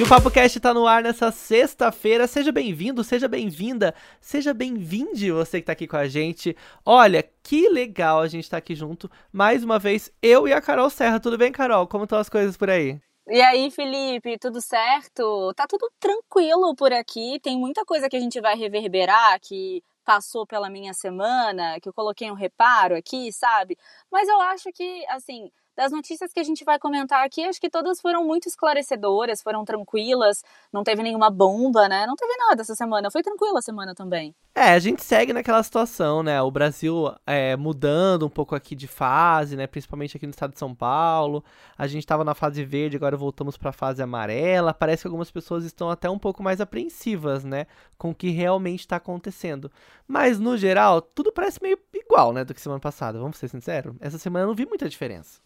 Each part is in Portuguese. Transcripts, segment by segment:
E o Papo Cast tá no ar nessa sexta-feira. Seja bem-vindo, seja bem-vinda, seja bem-vinde você que tá aqui com a gente. Olha, que legal a gente tá aqui junto. Mais uma vez, eu e a Carol Serra. Tudo bem, Carol? Como estão as coisas por aí? E aí, Felipe, tudo certo? Tá tudo tranquilo por aqui. Tem muita coisa que a gente vai reverberar que passou pela minha semana, que eu coloquei um reparo aqui, sabe? Mas eu acho que, assim, das notícias que a gente vai comentar aqui, acho que todas foram muito esclarecedoras, foram tranquilas, não teve nenhuma bomba, né? Não teve nada essa semana, foi tranquila a semana também. É, a gente segue naquela situação, né? O Brasil é, mudando um pouco aqui de fase, né? Principalmente aqui no estado de São Paulo. A gente estava na fase verde, agora voltamos para a fase amarela. Parece que algumas pessoas estão até um pouco mais apreensivas, né? Com o que realmente está acontecendo. Mas, no geral, tudo parece meio igual, né? Do que semana passada, vamos ser sinceros. Essa semana eu não vi muita diferença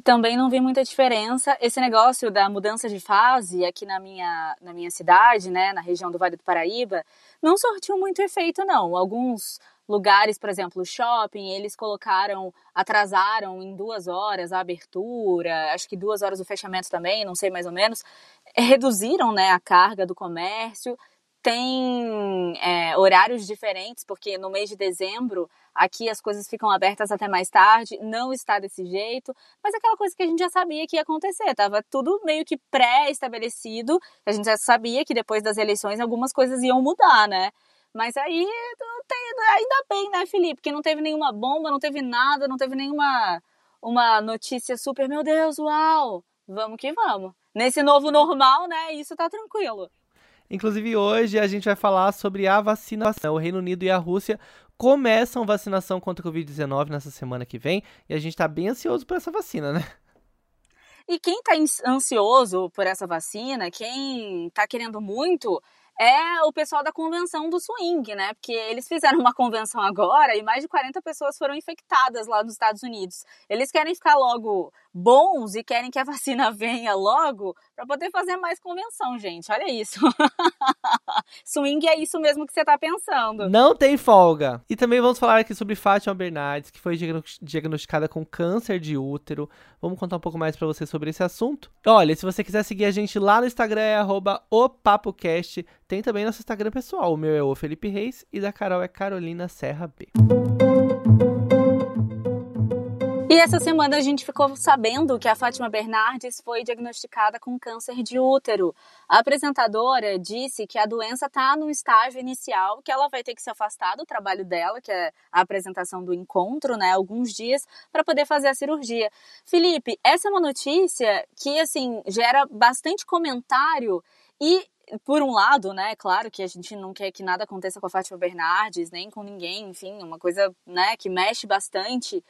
também não vi muita diferença. Esse negócio da mudança de fase aqui na minha, na minha cidade, né, na região do Vale do Paraíba, não sortiu muito efeito, não. Alguns lugares, por exemplo, o shopping, eles colocaram, atrasaram em duas horas a abertura, acho que duas horas o fechamento também, não sei mais ou menos, reduziram, né, a carga do comércio tem é, horários diferentes, porque no mês de dezembro aqui as coisas ficam abertas até mais tarde, não está desse jeito, mas aquela coisa que a gente já sabia que ia acontecer, tava tudo meio que pré-estabelecido, a gente já sabia que depois das eleições algumas coisas iam mudar, né? Mas aí tem, ainda bem, né, Felipe, que não teve nenhuma bomba, não teve nada, não teve nenhuma uma notícia super, meu Deus, uau, vamos que vamos. Nesse novo normal, né, isso tá tranquilo. Inclusive, hoje a gente vai falar sobre a vacinação. O Reino Unido e a Rússia começam vacinação contra a Covid-19 nessa semana que vem e a gente está bem ansioso por essa vacina, né? E quem está ansioso por essa vacina, quem está querendo muito, é o pessoal da convenção do swing, né? Porque eles fizeram uma convenção agora e mais de 40 pessoas foram infectadas lá nos Estados Unidos. Eles querem ficar logo bons e querem que a vacina venha logo para poder fazer mais convenção, gente. Olha isso. swing é isso mesmo que você tá pensando. Não tem folga. E também vamos falar aqui sobre Fátima Bernardes, que foi diagnosticada com câncer de útero. Vamos contar um pouco mais para você sobre esse assunto. Olha, se você quiser seguir a gente lá no Instagram é @opapocast tem também nosso Instagram pessoal. O meu é o Felipe Reis e da Carol é Carolina Serra B. E essa semana a gente ficou sabendo que a Fátima Bernardes foi diagnosticada com câncer de útero. A apresentadora disse que a doença está no estágio inicial, que ela vai ter que se afastar do trabalho dela, que é a apresentação do encontro, né, alguns dias, para poder fazer a cirurgia. Felipe, essa é uma notícia que, assim, gera bastante comentário e por um lado, né, claro que a gente não quer que nada aconteça com a Fátima Bernardes, nem com ninguém, enfim, uma coisa, né, que mexe bastante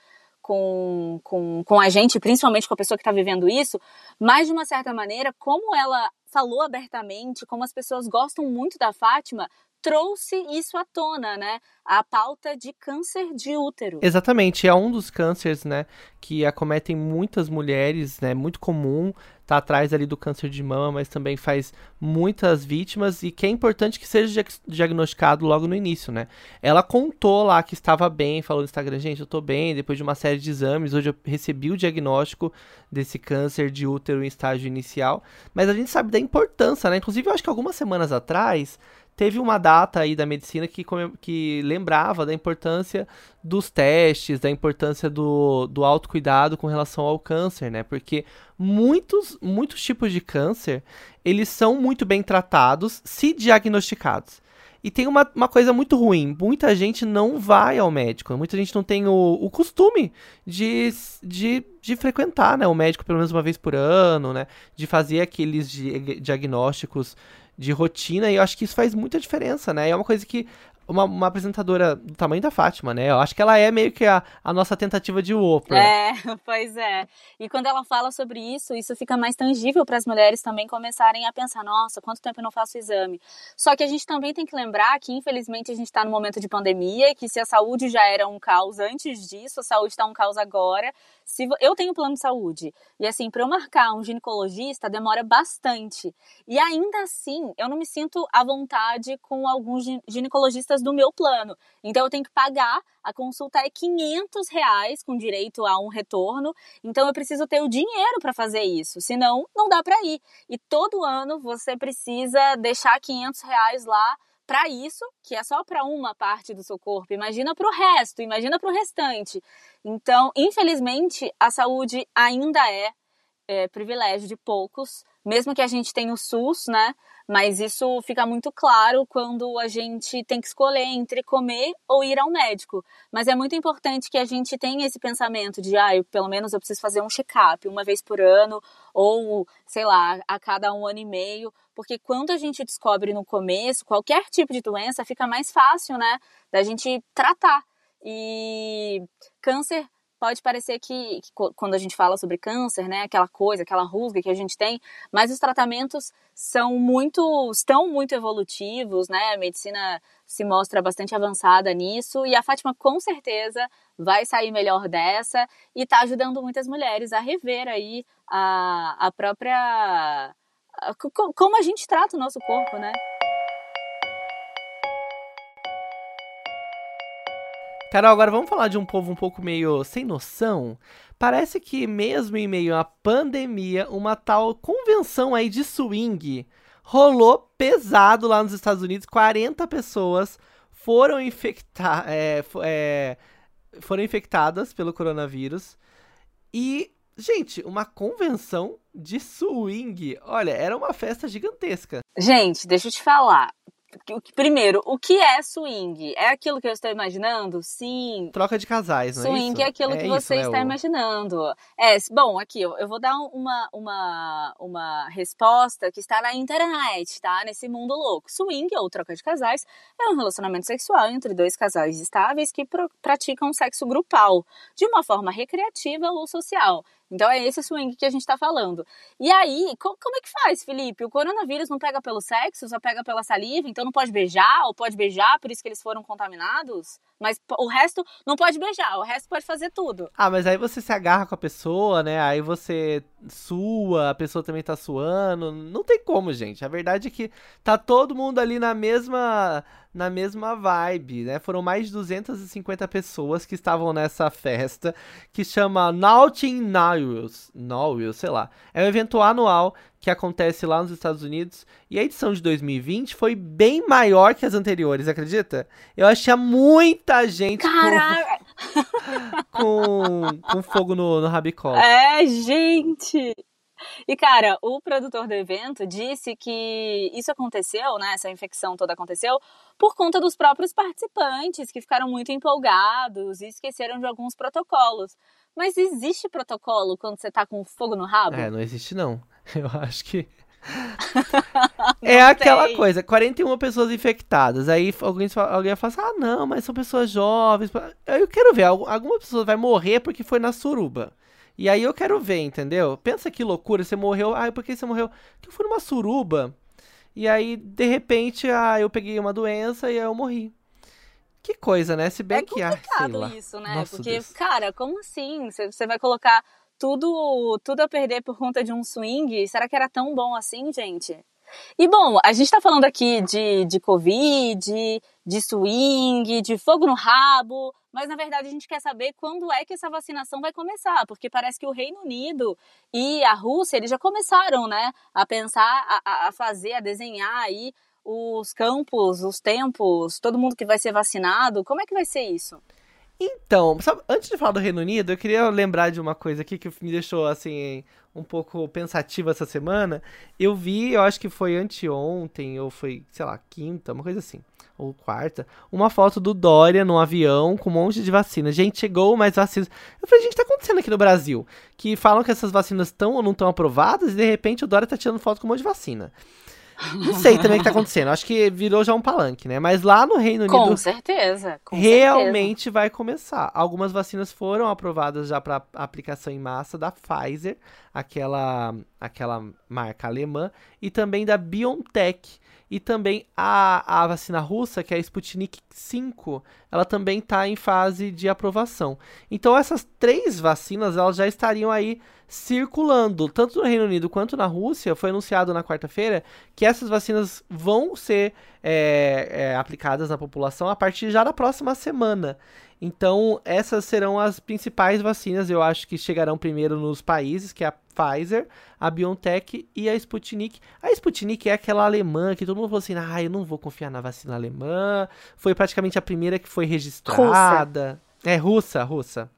com, com, com a gente, principalmente com a pessoa que está vivendo isso, mas de uma certa maneira, como ela falou abertamente, como as pessoas gostam muito da Fátima, trouxe isso à tona, né? A pauta de câncer de útero. Exatamente, é um dos cânceres, né, que acometem muitas mulheres, né, muito comum, tá atrás ali do câncer de mama, mas também faz muitas vítimas e que é importante que seja diagnosticado logo no início, né? Ela contou lá que estava bem, falou no Instagram, gente, eu tô bem, depois de uma série de exames, hoje eu recebi o diagnóstico desse câncer de útero em estágio inicial, mas a gente sabe da importância, né? Inclusive, eu acho que algumas semanas atrás, teve uma data aí da medicina que, que lembrava da importância dos testes, da importância do, do autocuidado com relação ao câncer, né? Porque muitos, muitos tipos de câncer, eles são muito bem tratados se diagnosticados. E tem uma, uma coisa muito ruim: muita gente não vai ao médico, muita gente não tem o, o costume de, de, de frequentar né, o médico pelo menos uma vez por ano, né? De fazer aqueles diagnósticos de rotina, e eu acho que isso faz muita diferença, né? É uma coisa que uma, uma, apresentadora do tamanho da Fátima, né? Eu acho que ela é meio que a, a nossa tentativa de Oprah. É, pois é. E quando ela fala sobre isso, isso fica mais tangível para as mulheres também começarem a pensar: nossa, quanto tempo eu não faço exame? Só que a gente também tem que lembrar que, infelizmente, a gente está no momento de pandemia e que se a saúde já era um caos antes disso, a saúde está um caos agora. Se eu tenho plano de saúde e assim, para eu marcar um ginecologista demora bastante. E ainda assim, eu não me sinto à vontade com alguns ginecologistas do meu plano. Então eu tenho que pagar, a consulta é 500 reais com direito a um retorno. Então eu preciso ter o dinheiro para fazer isso, senão não dá para ir. E todo ano você precisa deixar 500 reais lá para isso, que é só para uma parte do seu corpo, imagina para o resto, imagina para o restante. Então, infelizmente, a saúde ainda é, é, privilégio de poucos, mesmo que a gente tenha o SUS, né? Mas isso fica muito claro quando a gente tem que escolher entre comer ou ir ao médico. Mas é muito importante que a gente tenha esse pensamento de, ah, eu, pelo menos eu preciso fazer um check-up uma vez por ano, ou, sei lá, a cada um ano e meio, porque quando a gente descobre no começo qualquer tipo de doença, fica mais fácil, né, da gente tratar. E câncer pode parecer que, que, quando a gente fala sobre câncer, né, aquela coisa, aquela rusga que a gente tem, mas os tratamentos são muito, estão muito evolutivos, né? A medicina se mostra bastante avançada nisso e a Fátima com certeza vai sair melhor dessa e está ajudando muitas mulheres a rever aí a, a própria a, como a gente trata o nosso corpo, né? Carol, agora vamos falar de um povo um pouco meio sem noção. Parece que mesmo em meio à pandemia, uma tal convenção aí de swing rolou pesado lá nos Estados Unidos. 40 pessoas foram é, é, foram infectadas pelo coronavírus. E, gente, uma convenção de swing. Olha, era uma festa gigantesca. Gente, deixa eu te falar. Primeiro, o que é swing? É aquilo que eu estou imaginando? Sim. Troca de casais, não swing é Swing é aquilo é que você isso, está né, imaginando. É, bom, aqui, eu vou dar uma, uma, uma resposta que está na internet, tá? Nesse mundo louco. Swing, ou troca de casais, é um relacionamento sexual entre dois casais estáveis que praticam sexo grupal, de uma forma recreativa ou social. Então é esse swing que a gente está falando. E aí, como, é que faz, Felipe? O coronavírus não pega pelo sexo, só pega pela saliva, então não pode beijar, ou pode beijar, por isso que eles foram contaminados? Mas o resto não pode beijar, o resto pode fazer tudo. Ah, mas aí você se agarra com a pessoa, né? Aí você sua, a pessoa também tá suando. Não tem como, gente. A verdade é que tá todo mundo ali na mesma na mesma vibe, né? Foram mais de 250 pessoas que estavam nessa festa que chama Naughty Nautilus, Nautilus, sei lá. É um evento anual que acontece lá nos Estados Unidos e a edição de 2020 foi bem maior que as anteriores, acredita? Eu achei muita gente com, com, com fogo no, no rabicó. É, gente! E, cara, o produtor do evento disse que isso aconteceu, né? Essa infecção toda aconteceu por conta dos próprios participantes que ficaram muito empolgados e esqueceram de alguns protocolos. Mas existe protocolo quando você tá com fogo no rabo? É, não existe não. Eu acho que. é aquela coisa, 41 pessoas infectadas. Aí alguém, alguém fala assim: ah, não, mas são pessoas jovens. Eu quero ver, alguma pessoa vai morrer porque foi na suruba. E aí eu quero ver, entendeu? Pensa que loucura, você morreu. Ah, por que você morreu? Porque eu fui numa suruba. E aí, de repente, ah, eu peguei uma doença e aí eu morri. Que coisa, né? Se bem é que ah, complicado isso, né? Nossa Porque, Deus. cara, como assim? Você vai colocar tudo, tudo a perder por conta de um swing? Será que era tão bom assim, gente? E bom, a gente tá falando aqui de, de Covid, de swing, de fogo no rabo, mas na verdade a gente quer saber quando é que essa vacinação vai começar, porque parece que o Reino Unido e a Rússia, eles já começaram, né, a pensar, a, a fazer, a desenhar aí os campos, os tempos, todo mundo que vai ser vacinado, como é que vai ser isso? Então, sabe, antes de falar do Reino Unido, eu queria lembrar de uma coisa aqui que me deixou, assim, um pouco pensativa essa semana. Eu vi, eu acho que foi anteontem, ou foi, sei lá, quinta, uma coisa assim, ou quarta, uma foto do Dória num avião com um monte de vacinas. Gente, chegou mais vacinas. Eu falei, gente, tá acontecendo aqui no Brasil? Que falam que essas vacinas estão ou não estão aprovadas e de repente o Dória tá tirando foto com um monte de vacina. Não sei também o que tá acontecendo. Acho que virou já um palanque, né? Mas lá no Reino Unido. Com certeza. Com realmente certeza. vai começar. Algumas vacinas foram aprovadas já para aplicação em massa da Pfizer, aquela, aquela marca alemã, e também da BioNTech. E também a, a vacina russa, que é a Sputnik 5, ela também está em fase de aprovação. Então essas três vacinas elas já estariam aí circulando, tanto no Reino Unido quanto na Rússia. Foi anunciado na quarta-feira que essas vacinas vão ser é, é, aplicadas na população a partir já da próxima semana. Então, essas serão as principais vacinas, eu acho que chegarão primeiro nos países, que é a Pfizer, a BioNTech e a Sputnik. A Sputnik é aquela alemã que todo mundo falou assim: ah, eu não vou confiar na vacina alemã. Foi praticamente a primeira que foi registrada. Russa. É russa, russa.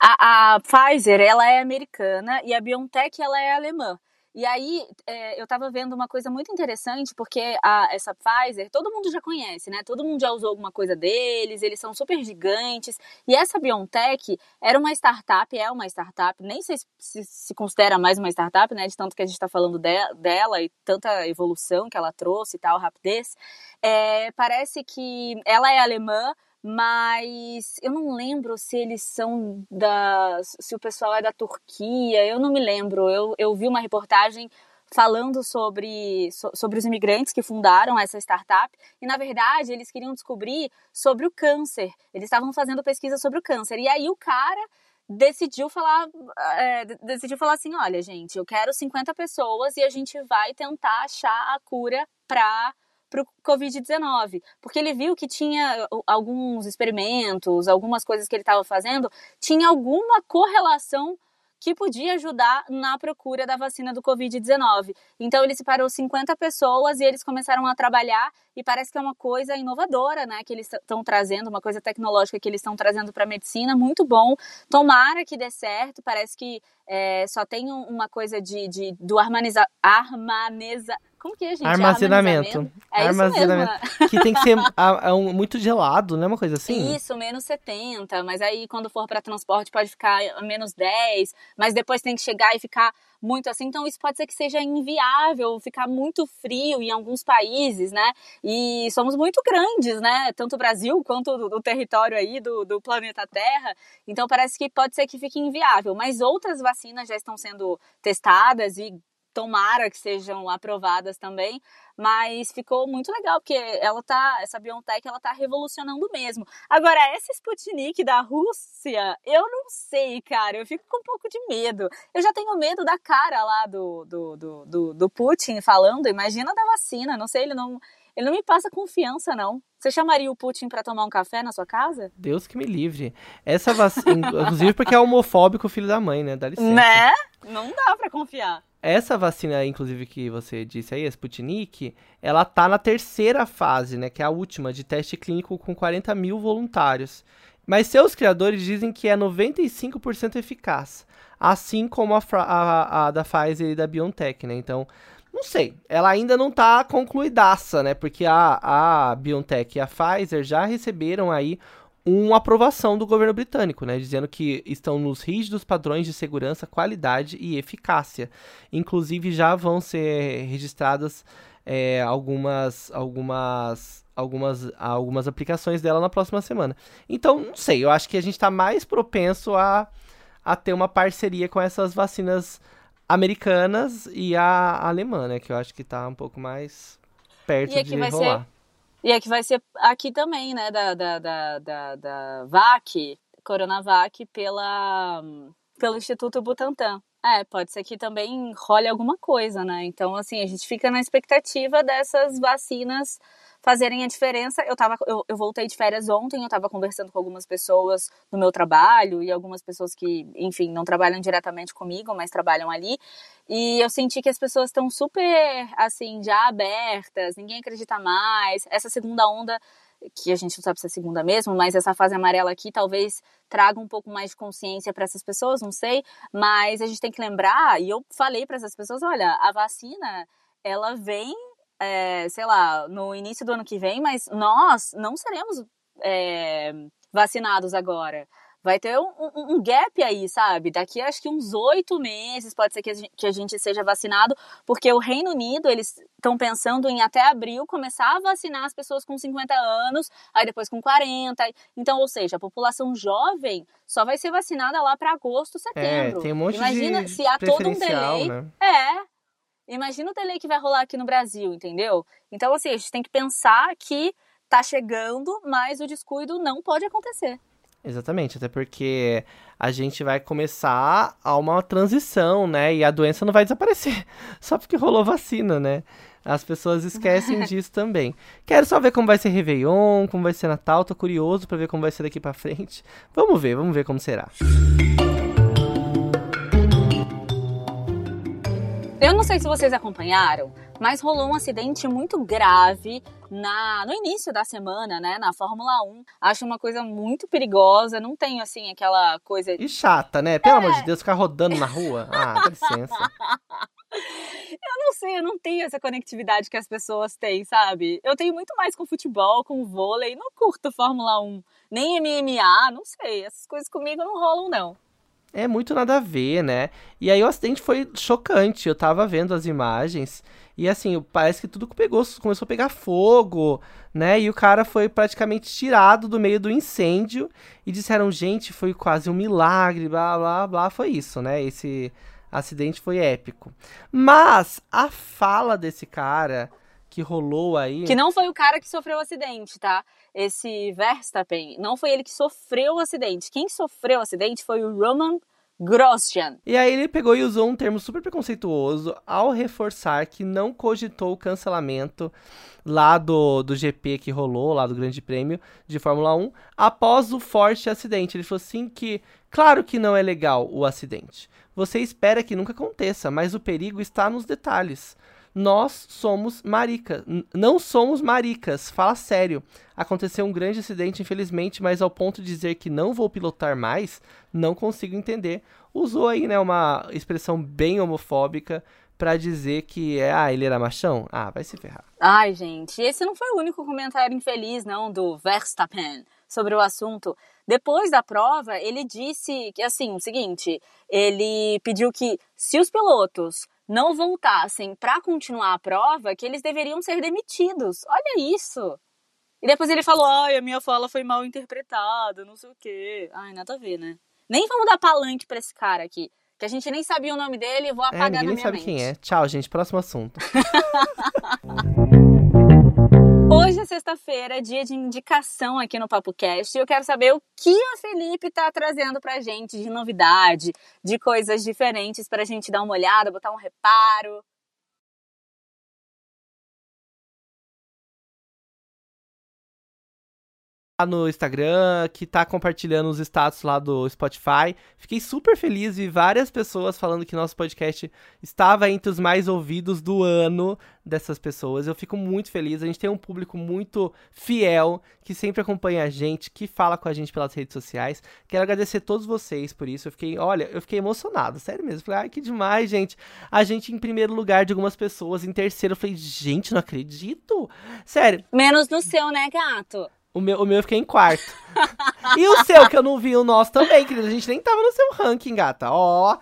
A, a Pfizer, ela é americana e a BioNTech, ela é alemã. E aí, é, eu estava vendo uma coisa muito interessante, porque a, essa Pfizer, todo mundo já conhece, né? Todo mundo já usou alguma coisa deles, eles são super gigantes. E essa BioNTech era uma startup, é uma startup, nem sei se se considera mais uma startup, né? De tanto que a gente está falando de, dela e tanta evolução que ela trouxe e tal, rapidez. É, parece que ela é alemã, mas eu não lembro se eles são da. se o pessoal é da Turquia, eu não me lembro. Eu, eu vi uma reportagem falando sobre, sobre os imigrantes que fundaram essa startup e na verdade eles queriam descobrir sobre o câncer. Eles estavam fazendo pesquisa sobre o câncer e aí o cara decidiu falar é, decidiu falar assim, olha gente, eu quero 50 pessoas e a gente vai tentar achar a cura para para o Covid-19, porque ele viu que tinha alguns experimentos, algumas coisas que ele estava fazendo, tinha alguma correlação que podia ajudar na procura da vacina do Covid-19. Então ele separou 50 pessoas e eles começaram a trabalhar e parece que é uma coisa inovadora, né, que eles estão trazendo, uma coisa tecnológica que eles estão trazendo para a medicina, muito bom. Tomara que dê certo. Parece que é, só tem uma coisa de, de do harmoniza, como que é, gente? Armazenamento. É Armazenamento. Que tem que ser a, a um, muito gelado, né? Uma coisa assim? Isso, menos 70. Mas aí, quando for para transporte, pode ficar menos 10. Mas depois tem que chegar e ficar muito assim. Então, isso pode ser que seja inviável, ficar muito frio em alguns países, né? E somos muito grandes, né? Tanto o Brasil quanto o território aí do, do planeta Terra. Então, parece que pode ser que fique inviável. Mas outras vacinas já estão sendo testadas e tomara que sejam aprovadas também, mas ficou muito legal, porque ela tá, essa BioNTech, ela tá revolucionando mesmo. Agora, essa Sputnik da Rússia, eu não sei, cara, eu fico com um pouco de medo. Eu já tenho medo da cara lá do, do, do, do, do Putin falando, imagina da vacina, não sei, ele não... Ele não me passa confiança, não. Você chamaria o Putin para tomar um café na sua casa? Deus que me livre. Essa vacina, inclusive porque é homofóbico o filho da mãe, né? Dá licença. Né? Não dá para confiar. Essa vacina, inclusive, que você disse aí, a Sputnik, ela tá na terceira fase, né? Que é a última, de teste clínico com 40 mil voluntários. Mas seus criadores dizem que é 95% eficaz. Assim como a, a, a, da Pfizer e da BioNTech, né? Então, não sei. Ela ainda não tá concluidaça, né? Porque a, a BioNTech e a Pfizer já receberam aí uma aprovação do governo britânico, né, dizendo que estão nos rígidos padrões de segurança, qualidade e eficácia. Inclusive já vão ser registradas é, algumas, algumas, algumas, algumas aplicações dela na próxima semana. Então, não sei, eu acho que a gente está mais propenso a, a ter uma parceria com essas vacinas americanas e a alemã, né, que eu acho que está um pouco mais perto de rolar. Ser e é que vai ser aqui também, né, da, da, da, da, da VAC, Coronavac, pela, pelo Instituto Butantan. É, pode ser que também role alguma coisa, né? Então, assim, a gente fica na expectativa dessas vacinas fazerem a diferença. Eu, tava, eu, eu voltei de férias ontem, eu estava conversando com algumas pessoas no meu trabalho e algumas pessoas que, enfim, não trabalham diretamente comigo, mas trabalham ali. E eu senti que as pessoas estão super, assim, já abertas, ninguém acredita mais. Essa segunda onda que a gente não sabe se é segunda mesmo, mas essa fase amarela aqui talvez traga um pouco mais de consciência para essas pessoas, não sei, mas a gente tem que lembrar, e eu falei para essas pessoas, olha, a vacina, ela vem é, sei lá, no início do ano que vem, mas nós não seremos é, vacinados agora. vai ter um, um, um, gap aí, sabe? Daqui acho que uns oito meses pode ser que a, gente, que a gente seja vacinado, porque o Reino Unido, eles estão pensando em até abril começar a vacinar as pessoas com 50 anos, aí depois com 40. Então, ou seja, a população jovem só vai ser vacinada lá para agosto, setembro. É, tem um monte Imagina de se há todo um delay. Né? É. Imagina o delay que vai rolar aqui no Brasil, entendeu? Então, assim, a gente tem que pensar que tá chegando, mas o descuido não pode acontecer. Exatamente, até porque a gente vai começar a uma transição, né? E a doença não vai desaparecer só porque rolou vacina, né? As pessoas esquecem disso também. Quero só ver como vai ser Réveillon, como vai ser Natal, tô curioso para ver como vai ser daqui para frente. Vamos ver, vamos ver como será. Eu não sei se vocês acompanharam, mas rolou um acidente muito grave na, no início da semana, né, na Fórmula 1. Acho uma coisa muito perigosa, não tenho, assim, aquela coisa... E chata, né? Pelo é. amor de Deus, ficar rodando na rua. Ah, dá licença. Eu não sei, eu não tenho essa conectividade que as pessoas têm, sabe? Eu tenho muito mais com futebol, com vôlei, não curto Fórmula 1, nem MMA, não sei. Essas coisas comigo não rolam, não. É muito nada a ver, né? E aí o acidente foi chocante. Eu tava vendo as imagens e assim, parece que tudo pegou, começou a pegar fogo, né? E o cara foi praticamente tirado do meio do incêndio e disseram, gente, foi quase um milagre, blá blá blá. Foi isso, né? Esse acidente foi épico. Mas a fala desse cara que rolou aí. Que não foi o cara que sofreu o acidente, tá? Esse Verstappen, não foi ele que sofreu o acidente. Quem sofreu o acidente foi o Roman Grosjean. E aí ele pegou e usou um termo super preconceituoso ao reforçar que não cogitou o cancelamento lá do, do GP que rolou, lá do Grande Prêmio de Fórmula 1, após o forte acidente. Ele falou assim que, claro que não é legal o acidente. Você espera que nunca aconteça, mas o perigo está nos detalhes nós somos maricas. Não somos maricas, fala sério. Aconteceu um grande acidente, infelizmente, mas ao ponto de dizer que não vou pilotar mais, não consigo entender. Usou aí, né, uma expressão bem homofóbica para dizer que é, ah, ele era machão? Ah, vai se ferrar. Ai, gente, esse não foi o único comentário infeliz, não, do Verstappen sobre o assunto. Depois da prova, ele disse que, assim, o seguinte, ele pediu que se os pilotos não voltassem para continuar a prova, que eles deveriam ser demitidos. Olha isso! E depois ele falou: ai, a minha fala foi mal interpretada, não sei o quê. Ai, nada a ver, né? Nem vamos dar palanque pra esse cara aqui. Que a gente nem sabia o nome dele, vou é, apagar é, na minha nem sabe mente. quem é. Tchau, gente. Próximo assunto. Hoje é sexta-feira, dia de indicação aqui no Papo Cast, e eu quero saber o que o Felipe tá trazendo pra gente de novidade, de coisas diferentes pra gente dar uma olhada, botar um reparo. No Instagram, que tá compartilhando os status lá do Spotify. Fiquei super feliz, vi várias pessoas falando que nosso podcast estava entre os mais ouvidos do ano dessas pessoas. Eu fico muito feliz. A gente tem um público muito fiel, que sempre acompanha a gente, que fala com a gente pelas redes sociais. Quero agradecer a todos vocês por isso. Eu fiquei, olha, eu fiquei emocionado, sério mesmo. Falei, ai, que demais, gente. A gente em primeiro lugar de algumas pessoas, em terceiro, eu falei, gente, não acredito. Sério. Menos no seu, né, gato? O meu, o meu eu fiquei em quarto. e o seu, que eu não vi o nosso também, querido. A gente nem tava no seu ranking, gata. Ó. Oh.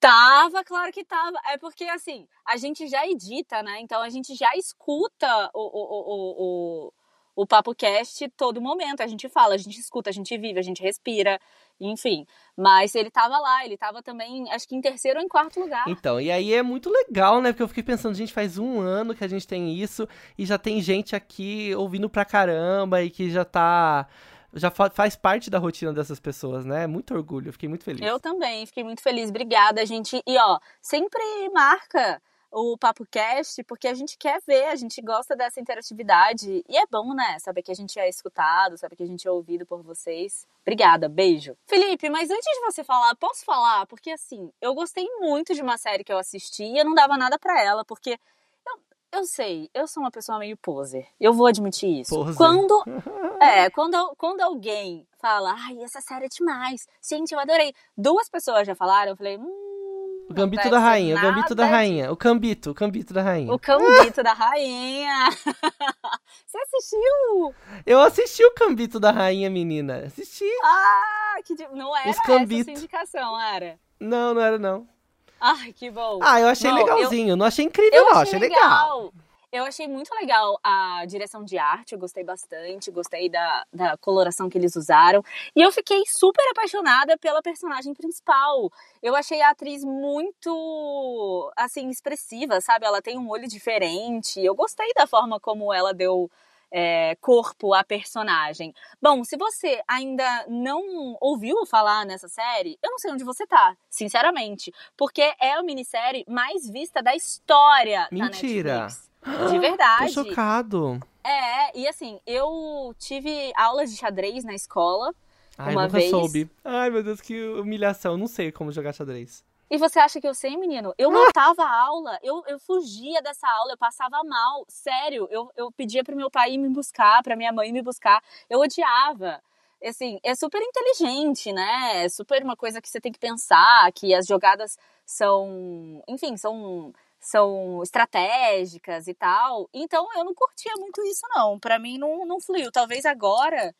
Tava, claro que tava. É porque, assim, a gente já edita, né? Então a gente já escuta o, o, o, o, o Papo Cast todo momento. A gente fala, a gente escuta, a gente vive, a gente respira enfim. Mas ele tava lá, ele tava também, acho que em terceiro ou em quarto lugar. Então, e aí é muito legal, né? Porque eu fiquei pensando, gente, faz um ano que a gente tem isso e já tem gente aqui ouvindo pra caramba e que já tá já faz parte da rotina dessas pessoas, né? Muito orgulho, fiquei muito feliz. Eu também, fiquei muito feliz. Obrigada, gente. E ó, sempre marca o Papo Cast, porque a gente quer ver, a gente gosta dessa interatividade. E é bom, né? Saber que a gente é escutado, saber que a gente é ouvido por vocês. Obrigada, beijo. Felipe, mas antes de você falar, posso falar? Porque assim, eu gostei muito de uma série que eu assisti e eu não dava nada para ela, porque eu, sei, eu sou uma pessoa meio poser. Eu vou admitir isso. Poser. Quando é, quando, quando alguém fala, ai, essa série é demais, gente, eu adorei. Duas pessoas já falaram, eu falei, hum, O Gambito da Rainha, o Gambito da Rainha. O Cambito, o Cambito da Rainha. O Cambito da Rainha. Você assistiu? Eu assisti o Cambito da Rainha, menina. Assisti. Ah, que di- não era Os essa Cambito. sua indicação, era? Não, não era não. Ai, que bom. Ah, eu achei eu- legalzinho. Não achei incrível, Eu não. achei Achei legal. legal. Eu achei muito legal a direção de arte, eu gostei bastante, gostei da, da coloração que eles usaram. E eu fiquei super apaixonada pela personagem principal. Eu achei a atriz muito, assim, expressiva, sabe? Ela tem um olho diferente. Eu gostei da forma como ela deu é, corpo à personagem. Bom, se você ainda não ouviu falar nessa série, eu não sei onde você tá, sinceramente. Porque é a minissérie mais vista da história Mentira. da Netflix. De verdade. Tô chocado. É, e assim, eu tive aulas de xadrez na escola. Ai, Uma nunca vez- soube. Ai, meu Deus, que humilhação. Não sei como jogar xadrez. E você acha que eu sei, menino? Eu matava a aula, eu, eu fugia dessa aula, eu passava mal. Sério, eu, eu pedia pro meu pai ir me buscar, pra minha mãe me buscar. Eu odiava. Assim, é super inteligente, né? É super uma coisa que você tem que pensar, que as jogadas são, enfim, são são estratégicas e tal. Então eu não curtia muito isso não. Pra mim não, não fluiu. Talvez agora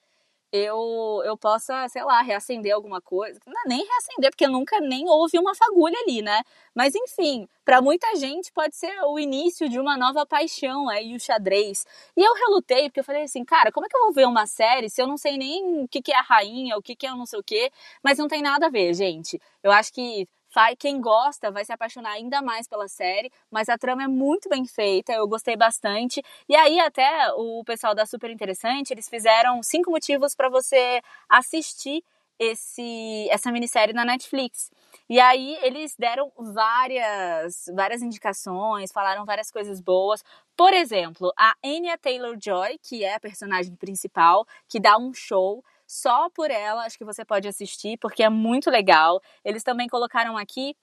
eu eu possa, sei lá, reacender alguma coisa. Não, é nem reacender, porque nunca nem houve uma fagulha ali, né? Mas enfim, pra muita gente pode ser o início de uma nova paixão aí o xadrez. E eu relutei porque eu falei assim, cara, como é que eu vou ver uma série se eu não sei nem o que que é a rainha, o que que é não sei o quê, mas não tem nada a ver, gente. Eu acho que Vai, quem gosta vai se apaixonar ainda mais pela série, mas a trama é muito bem feita, eu gostei bastante. E aí até o pessoal da Super Interessante, eles fizeram cinco motivos para você assistir esse essa minissérie na Netflix. E aí eles deram várias várias indicações, falaram várias coisas boas. Por exemplo, a Anya Taylor-Joy, que é a personagem principal, que dá um show só por ela, acho que você pode assistir, porque é muito legal. Eles também colocaram aqui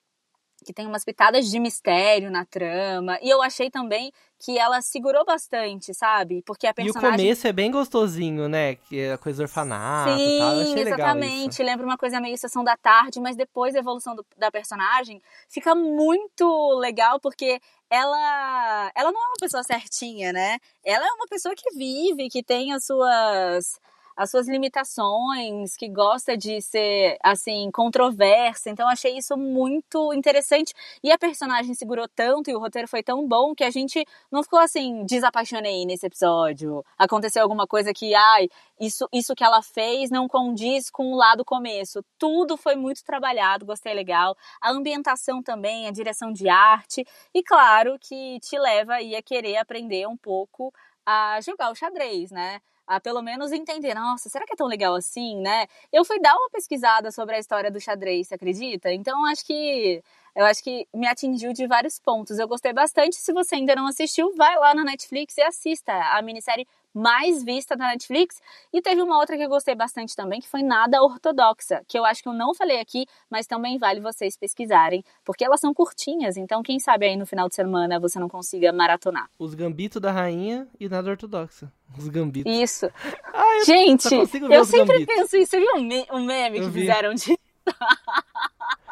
que tem umas pitadas de mistério na trama. E eu achei também que ela segurou bastante, sabe? Porque a E o personagem. começo é bem gostosinho, né? Que é a coisa do orfanato e tal. Eu Sim, achei exatamente. Lembra uma coisa meio sessão da tarde, mas depois a evolução do- da personagem fica muito legal porque ela, ela não é uma pessoa certinha, né? Ela é uma pessoa que vive, que tem as suas as suas limitações, que gosta de ser assim controversa. Então achei isso muito interessante e a personagem segurou tanto e o roteiro foi tão bom que a gente não ficou assim desapaixonei nesse episódio. Aconteceu alguma coisa que ai, isso isso que ela fez não condiz com o lado começo. Tudo foi muito trabalhado, gostei legal. A ambientação também, a direção de arte e claro que te leva aí a querer aprender um pouco a jogar o xadrez, né? A pelo menos entender, nossa, será que é tão legal assim, né? Eu fui dar uma pesquisada sobre a história do xadrez, você acredita? Então acho que eu acho que me atingiu de vários pontos. Eu gostei bastante. Se você ainda não assistiu, vai lá na Netflix e assista a minissérie mais vista da Netflix. E teve uma outra que eu gostei bastante também, que foi Nada Ortodoxa, que eu acho que eu não falei aqui, mas também vale vocês pesquisarem, porque elas são curtinhas, então quem sabe aí no final de semana você não consiga maratonar. Os gambitos da rainha e nada ortodoxa. Os gambitos. Isso. Ah, eu Gente, eu sempre gambitos. penso isso. Você viu um, me- um meme Eu que vi. fizeram de.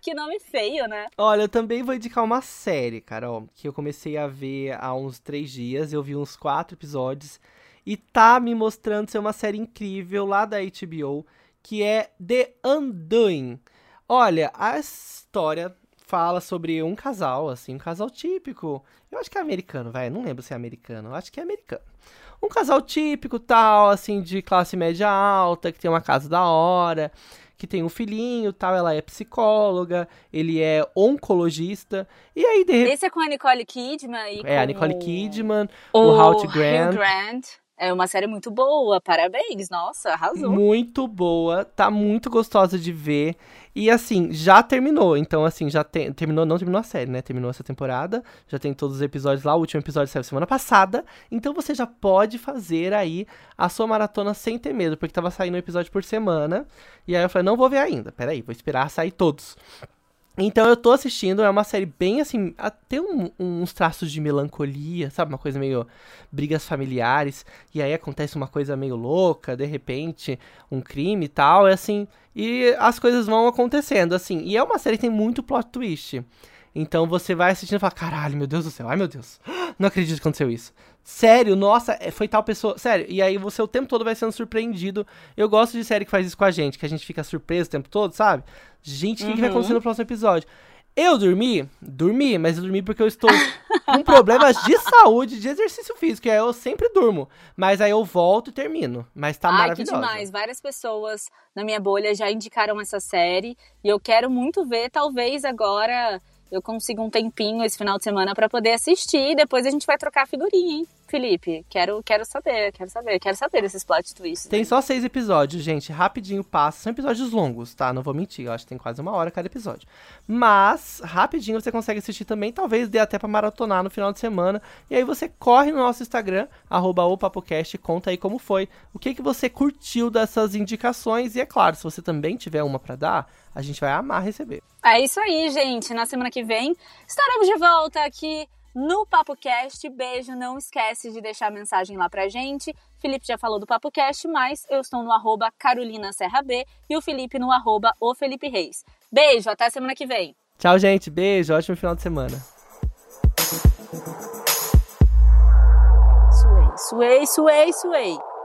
que nome feio, né? Olha, eu também vou indicar uma série, Carol, que eu comecei a ver há uns três dias. Eu vi uns quatro episódios. E tá me mostrando ser uma série incrível lá da HBO, que é The Undoing. Olha, a história fala sobre um casal, assim, um casal típico. Eu acho que é americano, vai. Não lembro se é americano. Eu acho que é americano. Um casal típico, tal, assim, de classe média alta, que tem uma casa da hora, que tem um filhinho, tal. Ela é psicóloga, ele é oncologista. E aí, de repente. Esse é com a Nicole Kidman e É, a Nicole Kidman, o, o Hugh Grant. Grant. É uma série muito boa, parabéns. Nossa, arrasou. Muito boa, tá muito gostosa de ver. E assim, já terminou. Então, assim, já tem, terminou, não terminou a série, né? Terminou essa temporada. Já tem todos os episódios lá. O último episódio saiu semana passada. Então você já pode fazer aí a sua maratona sem ter medo, porque tava saindo um episódio por semana. E aí eu falei, não vou ver ainda. Peraí, vou esperar sair todos. Então eu tô assistindo, é uma série bem assim, tem um, uns traços de melancolia, sabe? Uma coisa meio brigas familiares, e aí acontece uma coisa meio louca, de repente, um crime e tal, é assim, e as coisas vão acontecendo, assim. E é uma série que tem muito plot twist. Então você vai assistindo e fala, caralho, meu Deus do céu, ai meu Deus, não acredito que aconteceu isso. Sério, nossa, é, foi tal pessoa. Sério, e aí você o tempo todo vai sendo surpreendido. Eu gosto de série que faz isso com a gente, que a gente fica surpreso o tempo todo, sabe? Gente, o uhum. que, que vai acontecer no próximo episódio? Eu dormi? Dormi, mas eu dormi porque eu estou com problemas de saúde, de exercício físico. E aí eu sempre durmo. Mas aí eu volto e termino. Mas tá Ai, maravilhoso. que demais. Várias pessoas na minha bolha já indicaram essa série. E eu quero muito ver, talvez agora eu consigo um tempinho esse final de semana para poder assistir e depois a gente vai trocar figurinha, hein? Felipe, quero, quero saber, quero saber, quero saber desses plot twists. Tem né? só seis episódios, gente. Rapidinho passa. São episódios longos, tá? Não vou mentir. Eu acho que tem quase uma hora cada episódio. Mas, rapidinho você consegue assistir também. Talvez dê até pra maratonar no final de semana. E aí você corre no nosso Instagram, arroba opapocast, e conta aí como foi. O que, que você curtiu dessas indicações. E é claro, se você também tiver uma para dar, a gente vai amar receber. É isso aí, gente. Na semana que vem estaremos de volta aqui no PapoCast. Beijo, não esquece de deixar a mensagem lá pra gente. Felipe já falou do PapoCast, mas eu estou no arroba Carolina Serra B e o Felipe no arroba o Felipe Reis. Beijo, até semana que vem. Tchau, gente. Beijo, ótimo final de semana. Suei, suei, suei, suei.